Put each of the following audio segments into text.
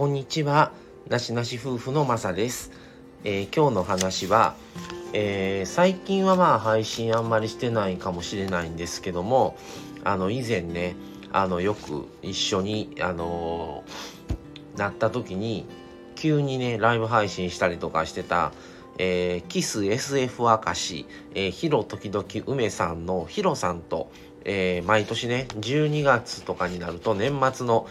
こんにちは。なしなし夫婦のまさです、えー、今日の話は、えー、最近はまあ配信あんまりしてないかもしれないんですけどもあの以前ねあのよく一緒にあのー、なった時に急にねライブ配信したりとかしてたえー、キス SF 明石、えー、ヒロ時々梅さんのヒロさんと、えー、毎年ね12月とかになると年末の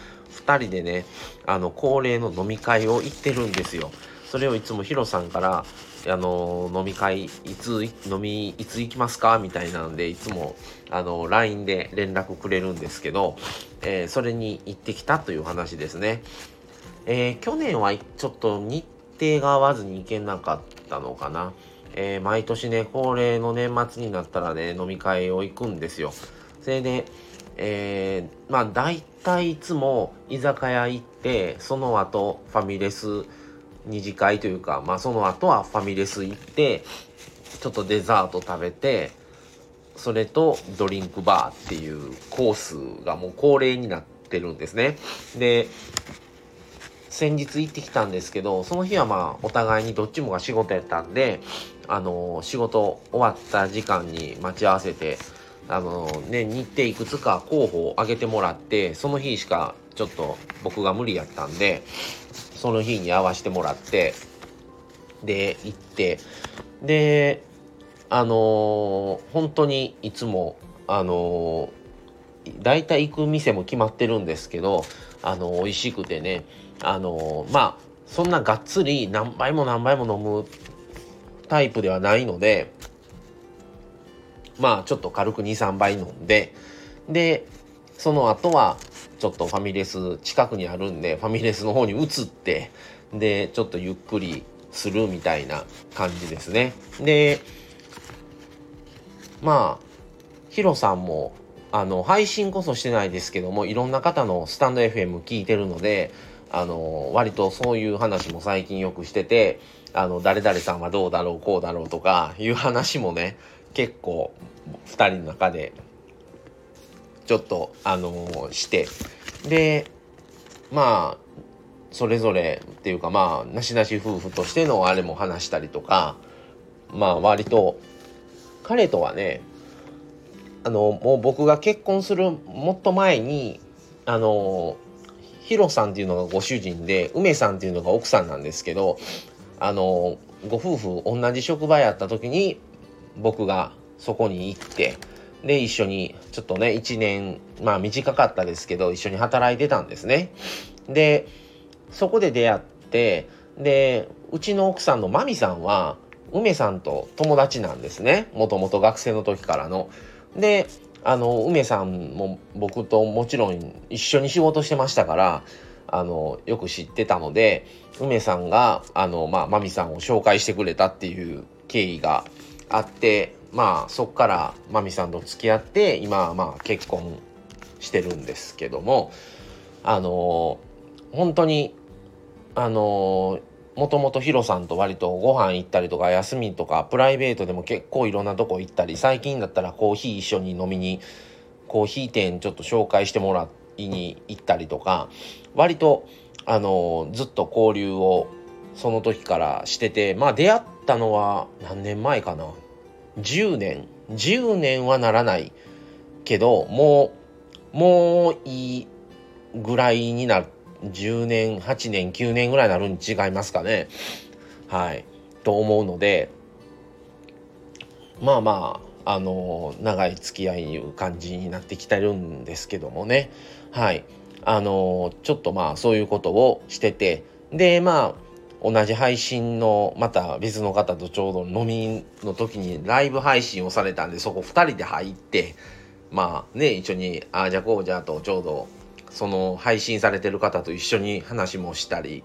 2人でねあの恒例の飲み会を行ってるんですよ。それをいつもヒロさんからあの飲み会いつ飲みいつ行きますか？みたいなんでいつもあの LINE で連絡くれるんですけど、えー、それに行ってきたという話ですね。えー、去年はちょっと日程が合わずに行けなかったのかな。えー、毎年ね恒例の年末になったらね飲み会を行くんですよ。それで、えー、まあ大体いつも居酒屋行ってその後ファミレス二次会というかまあその後はファミレス行ってちょっとデザート食べてそれとドリンクバーっていうコースがもう恒例になってるんですね。で先日行ってきたんですけどその日はまあお互いにどっちもが仕事やったんであの仕事終わった時間に待ち合わせてあのね、日程いくつか候補を挙げてもらって、その日しかちょっと僕が無理やったんで、その日に合わせてもらって、で、行って、で、あのー、本当にいつも、あのー、大体行く店も決まってるんですけど、あの、美味しくてね、あの、まあ、そんながっつり何杯も何杯も飲むタイプではないので、まあちょっと軽く2、3杯飲んで、で、その後はちょっとファミレス近くにあるんで、ファミレスの方に移って、で、ちょっとゆっくりするみたいな感じですね。で、まあ、ヒロさんも、あの、配信こそしてないですけども、いろんな方のスタンド FM 聞いてるので、あの、割とそういう話も最近よくしてて、あの、誰々さんはどうだろう、こうだろうとかいう話もね、結構2人の中でちょっとあのー、して。でまあそれぞれっていうかまあなしなし夫婦としてのあれも話したりとかまあ割と彼とはねあのもう僕が結婚するもっと前にあのヒロさんっていうのがご主人で梅さんっていうのが奥さんなんですけどあのご夫婦同じ職場やった時に僕がそこに行ってで一緒にちょっとね1年まあ短かったですけど一緒に働いてたんですねでそこで出会ってでうちの奥さんのマミさんは梅さんと友達なんですねもともと学生の時からの。であの梅さんも僕ともちろん一緒に仕事してましたからあのよく知ってたので梅さんがあの、まあ、マミさんを紹介してくれたっていう経緯があってまあそっからマミさんと付き合って今はまあ結婚してるんですけどもあの本当にあのもともとヒロさんと割とご飯行ったりとか休みとかプライベートでも結構いろんなとこ行ったり最近だったらコーヒー一緒に飲みにコーヒー店ちょっと紹介してもらいに行ったりとか割とあのずっと交流をその時からしててまあ出会ったのは何年前かな？10年。10年はならないけどもうもういいぐらいになる。10年8年9年ぐらいになるに違いますかね？はい。と思うのでまあまああの長い付き合いいう感じになってきてるんですけどもね。はい。あのちょっとまあそういうことをしてて。でまあ同じ配信のまた別の方とちょうど飲みの時にライブ配信をされたんでそこ2人で入ってまあね一緒にああじゃこうじゃとちょうどその配信されてる方と一緒に話もしたり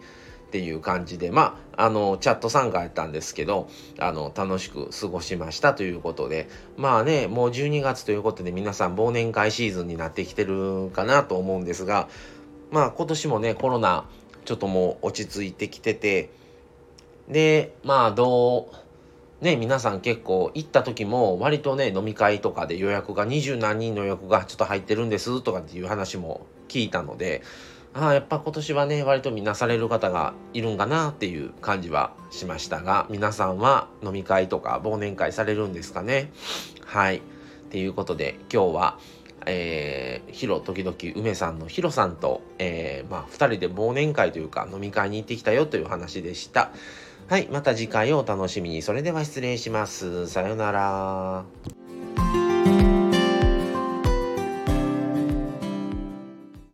っていう感じでまああのチャット参加やったんですけどあの楽しく過ごしましたということでまあねもう12月ということで皆さん忘年会シーズンになってきてるかなと思うんですがまあ今年もねコロナちょっともう落ち着いてきてて、で、まあどう、ね、皆さん結構行った時も割とね、飲み会とかで予約が二十何人の予約がちょっと入ってるんですとかっていう話も聞いたので、ああやっぱ今年はね割とみなされる方がいるんかなっていう感じはしましたが皆さんは飲み会とか忘年会されるんですかね？はいっていうことで今日はえー、ヒロ時々梅さんのヒロさんと、えー、まあ、2人で忘年会というか飲み会に行ってきたよという話でした。はい、また次回をお楽しみに。それでは失礼します。さようなら。